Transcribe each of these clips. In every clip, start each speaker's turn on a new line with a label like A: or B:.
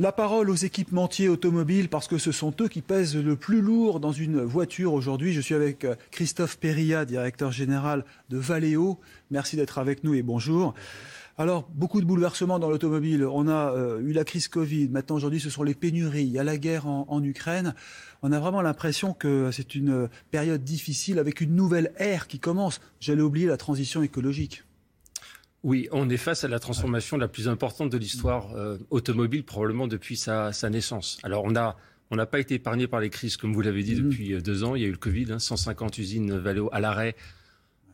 A: La parole aux équipementiers automobiles parce que ce sont eux qui pèsent le plus lourd dans une voiture aujourd'hui. Je suis avec euh, Christophe Perilla, directeur général de Valeo. Merci d'être avec nous et bonjour. Alors, beaucoup de bouleversements dans l'automobile. On a euh, eu la crise Covid. Maintenant, aujourd'hui, ce sont les pénuries. Il y a la guerre en, en Ukraine. On a vraiment l'impression que c'est une période difficile avec une nouvelle ère qui commence. J'allais oublier la transition écologique.
B: Oui, on est face à la transformation la plus importante de l'histoire euh, automobile, probablement depuis sa, sa, naissance. Alors, on a on n'a pas été épargné par les crises, comme vous l'avez dit, mmh. depuis euh, deux ans. Il y a eu le Covid, hein, 150 usines Valeo à l'arrêt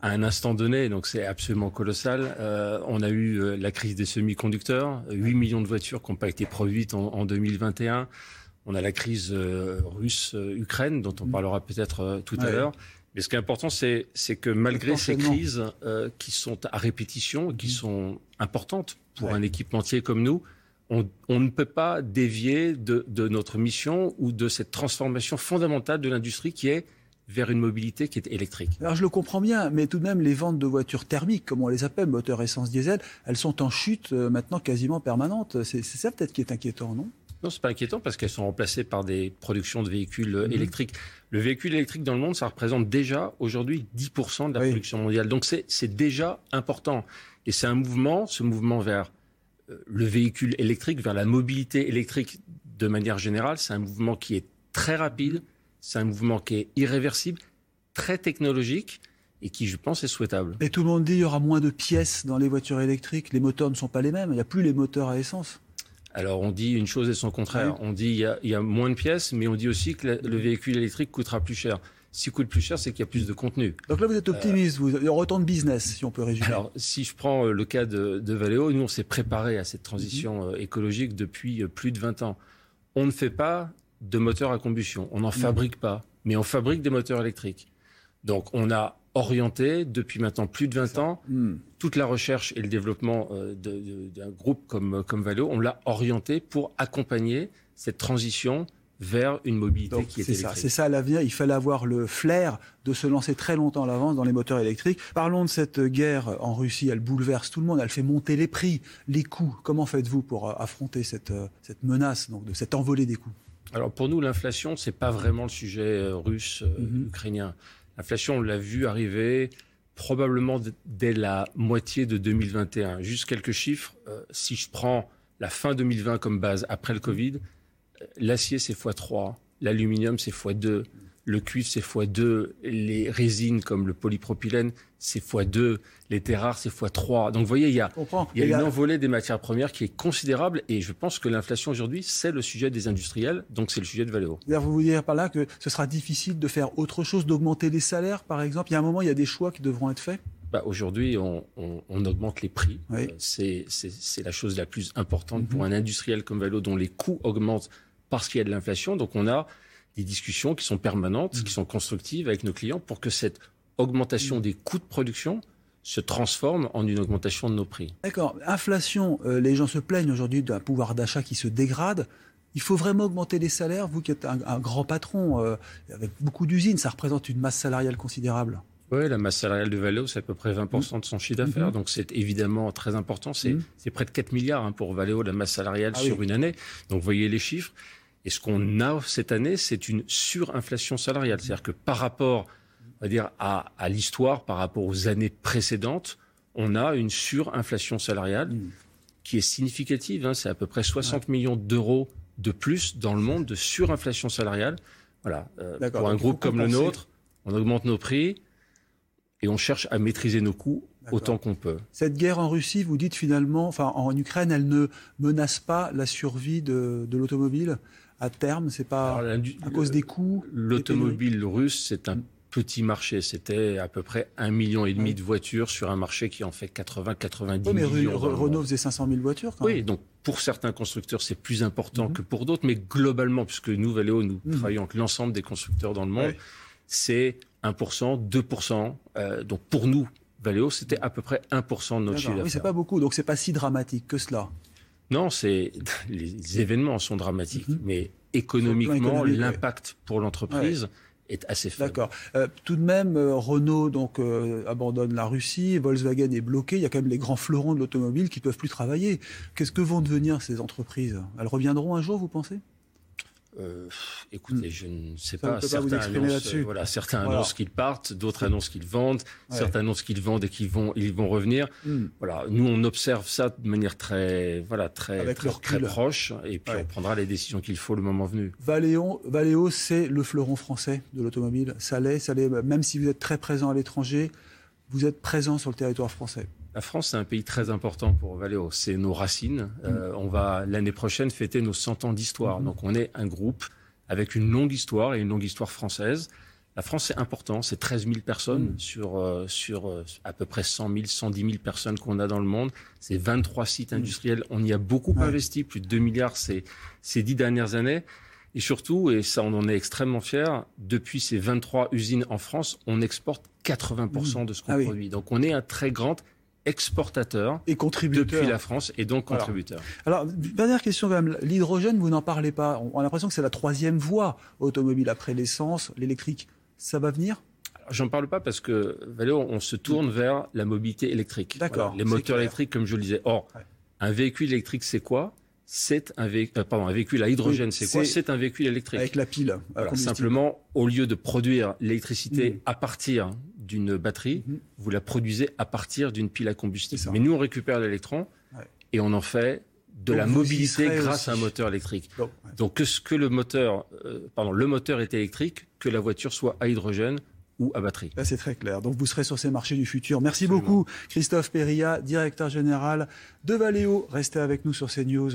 B: à un instant donné, donc c'est absolument colossal. Euh, on a eu la crise des semi-conducteurs, 8 millions de voitures qui n'ont pas été produites en, en, 2021. On a la crise euh, russe-Ukraine, dont on mmh. parlera peut-être tout ouais. à l'heure. Mais ce qui est important, c'est, que malgré ces crises euh, qui sont à répétition, qui mmh. sont importantes pour ouais. un équipementier comme nous, on, on, ne peut pas dévier de, de, notre mission ou de cette transformation fondamentale de l'industrie qui est vers une mobilité qui est électrique.
A: Alors je le comprends bien, mais tout de même les ventes de voitures thermiques, comme on les appelle, moteurs essence diesel, elles sont en chute euh, maintenant quasiment permanente. C'est, c'est ça peut-être qui est inquiétant, non?
B: Non, c'est pas inquiétant parce qu'elles sont remplacées par des productions de véhicules mmh. électriques. Le véhicule électrique dans le monde, ça représente déjà aujourd'hui 10% de la oui. production mondiale. Donc c'est, c'est déjà important. Et c'est un mouvement, ce mouvement vers euh, le véhicule électrique, vers la mobilité électrique de manière générale, c'est un mouvement qui est très rapide, c'est un mouvement qui est irréversible, très technologique et qui, je pense, est souhaitable.
A: Et tout le monde dit qu'il y aura moins de pièces dans les voitures électriques. Les moteurs ne sont pas les mêmes. Il n'y a plus les moteurs à essence.
B: Alors on dit une chose et son contraire. Oui. On dit il y, a, il y, a, moins de pièces, mais on dit aussi que le véhicule électrique coûtera plus cher. S'il coûte plus cher, c'est qu'il y a plus de contenu.
A: Donc là, vous êtes optimiste, euh, vous, autant de business, si on peut résumer.
B: Alors, si je prends euh, le cas de, de Valeo, nous, on s'est préparé à cette transition mmh. écologique depuis plus de 20 ans. On ne fait pas de moteurs à combustion, on n'en mmh. fabrique pas, mais on fabrique des moteurs électriques. Donc, on a orienté depuis maintenant plus de 20 ans mmh. toute la recherche et le développement euh, d'un groupe comme, comme Valeo, on l'a orienté pour accompagner cette transition vers une mobilité
A: Donc,
B: qui est,
A: est électrique. C'est ça l'avenir. Il fallait avoir le flair de se lancer très longtemps à l'avance dans les moteurs électriques. Parlons de cette guerre en Russie. Elle bouleverse tout le monde. Elle fait monter les prix, les coûts. Comment faites-vous pour euh, affronter cette, euh, cette menace donc, de cette envolée des coûts?
B: Alors pour nous, l'inflation, c'est pas vraiment le sujet euh, russe, mm -hmm. L'inflation, on l'a vu arriver probablement dès la moitié de 2021. Juste quelques chiffres. Euh, si je prends la fin 2020 comme base après le Covid, l'acier c'est x3, l'aluminium c'est x2, le cuivre c'est x2, les résines comme le polypropylène c'est x2, les terres rares c'est x3. Donc vous voyez, il y a, il y a une envolée des matières premières qui est considérable et je pense que l'inflation aujourd'hui c'est le sujet des industriels, donc c'est le sujet de Valeo.
A: Vous voulez dire par là que ce sera difficile de faire autre chose, d'augmenter les salaires par exemple Il y a un moment, il y a des choix qui devront être faits
B: bah, Aujourd'hui, on, on, on, augmente les prix. Oui. Euh, c'est la chose la plus importante -hmm. pour un industriel comme Valeo dont les coûts augmentent parce qu'il y a de l'inflation. Donc on a des discussions qui sont permanentes, mmh. qui sont constructives avec nos clients pour que cette augmentation mmh. des coûts de production se transforme en une augmentation de nos prix.
A: D'accord. Inflation, euh, les gens se plaignent aujourd'hui d'un pouvoir d'achat qui se dégrade. Il faut vraiment augmenter les salaires, vous qui êtes un, un grand patron euh, avec beaucoup d'usines, ça représente une masse salariale considérable.
B: Oui, la masse salariale de Valeo, c'est à peu près 20% mmh. de son chiffre d'affaires. Mmh. Donc, c'est évidemment très important. C'est mmh. près de 4 milliards hein, pour Valeo, la masse salariale ah, sur oui. une année. Donc, vous voyez les chiffres. Et ce qu'on a cette année, c'est une surinflation salariale. C'est-à-dire que par rapport, on va dire, à, à l'histoire, par rapport aux années précédentes, on a une surinflation salariale mmh. qui est significative. Hein. C'est à peu près 60 ouais. millions d'euros de plus dans le monde de surinflation salariale. Voilà. Euh, pour un groupe comme le nôtre, on augmente nos prix et on cherche à maîtriser nos coûts autant qu'on peut.
A: Cette guerre en Russie, vous dites finalement, enfin en Ukraine, elle ne menace pas la survie de, de l'automobile à terme C'est pas Alors, à cause des coûts
B: L'automobile russe, c'est un petit marché. C'était à peu près un million et demi de voitures sur un marché qui en fait 80, 90
A: oui, mais
B: millions.
A: Renault faisait 500 000 voitures. Quand
B: oui,
A: même.
B: donc pour certains constructeurs, c'est plus important mhm. que pour d'autres, mais globalement, puisque nous, Valeo, nous mhm. travaillons avec l'ensemble des constructeurs dans le monde, c'est 1%, 2%. Euh, donc pour nous, Valeo, c'était à peu près 1% de notre chiffre d'affaires.
A: Oui, c'est pas beaucoup, donc c'est pas si dramatique que cela.
B: Non, c'est les événements sont dramatiques, mhm. mais économiquement, l'impact pour l'entreprise est assez faible.
A: D'accord. Euh, tout de même, euh, Renault donc euh, abandonne la Russie, Volkswagen est bloqué. Il y a quand même les grands fleurons de l'automobile qui peuvent plus travailler. Qu'est-ce que vont devenir ces entreprises? Elles reviendront un jour, vous pensez?
B: Euh, écoutez, hmm. je ne sais pas. Certains, annoncent, voilà, certains annoncent qu'ils partent, d'autres annoncent qu'ils vendent, certains annoncent qu'ils vendent et qu'ils vont, ils vont revenir. Hmm. Voilà, nous on observe ça de manière très, voilà, très, très, proche, et puis on prendra les décisions qu'il faut le moment venu.
A: Valeo, Valeo, c'est le fleuron français de l'automobile. Ça l'est, ça l'est. Même si vous êtes très présent à l'étranger, vous êtes présent sur le territoire français.
B: La France, c'est un pays très important pour Valeo. C'est nos racines. Euh, on va l'année prochaine fêter nos 100 ans d'histoire. Mm-hmm. Donc on est un groupe avec une longue histoire et une longue histoire française. La France, c'est important. C'est 13 000 personnes mm. sur, euh, sur euh, à peu près 100 000, 110 000 personnes qu'on a dans le monde. C'est 23 sites mm. industriels. On y a beaucoup investi, plus de 2 milliards ces, ces dix dernières années. Et surtout, et ça on en est extrêmement fiers, depuis ces 23 usines en France, on exporte 80% mm. de ce qu'on ah produit. Donc on est un très grand exportateur
A: et contributeur
B: depuis la France et donc contributeur.
A: Alors, dernière question quand même, l'hydrogène, vous n'en parlez pas. On a l'impression que c'est la troisième voie automobile après l'essence, l'électrique. Ça va venir?
B: J'en parle pas parce que Valéo, on se tourne vers la mobilité électrique.
A: D'accord.
B: Les moteurs électriques, comme je le disais. Or, un véhicule électrique, c'est quoi? C'est un, véhicule, euh, pardon, un véhicule à hydrogène, c'est quoi? C'est un véhicule électrique.
A: Avec la pile.
B: simplement, au lieu de produire l'électricité mmh. à partir d'une batterie, mhm. vous la produisez à partir d'une pile à combustible. Mais nous, on récupère l'électron et on en fait de la mobilité grâce à un moteur électrique. Donc, que, que le moteur, euh, pardon, le moteur est électrique, que la voiture soit à hydrogène ou à batterie.
A: c'est très clair. Donc vous serez sur ces marchés du futur. Merci beaucoup Christophe Perilla, directeur général de Valeo. Restez avec nous sur CNews.